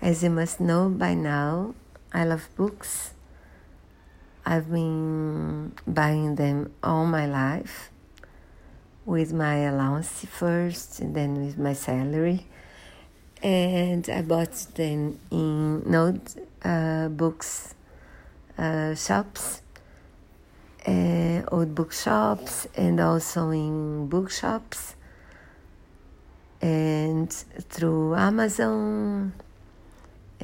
As you must know by now, I love books. I've been buying them all my life with my allowance first and then with my salary. And I bought them in note uh, books uh, shops, uh, old bookshops, and also in bookshops, and through Amazon,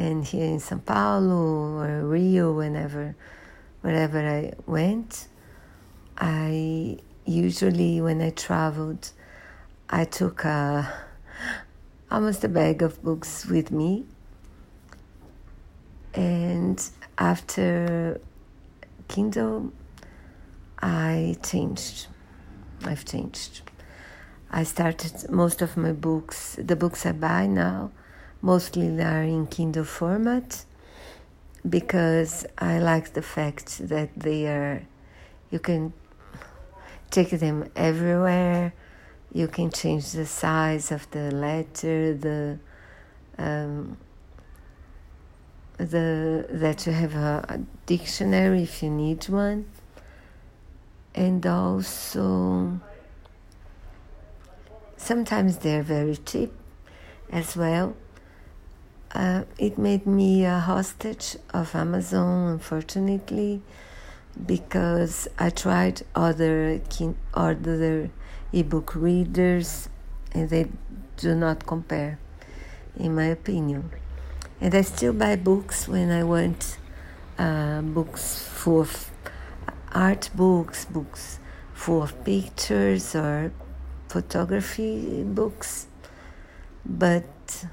and here in São Paulo or Rio, whenever, wherever I went. I usually, when I traveled, I took a, almost a bag of books with me. And after Kindle, I changed. I've changed. I started most of my books, the books I buy now, mostly they are in Kindle format because I like the fact that they are, you can take them everywhere. You can change the size of the letter, the um, the that you have a, a dictionary if you need one, and also sometimes they're very cheap as well. Uh, it made me a hostage of Amazon, unfortunately, because I tried other other ebook readers, and they do not compare, in my opinion. And I still buy books when I want uh, books full of art books, books full of pictures or photography books. But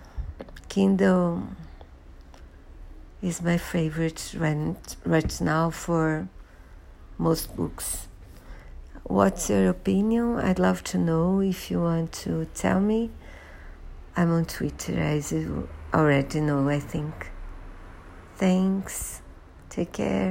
Kindle is my favorite rent right now for most books. What's your opinion? I'd love to know if you want to tell me. I'm on Twitter, as you already know, I think. Thanks. Take care.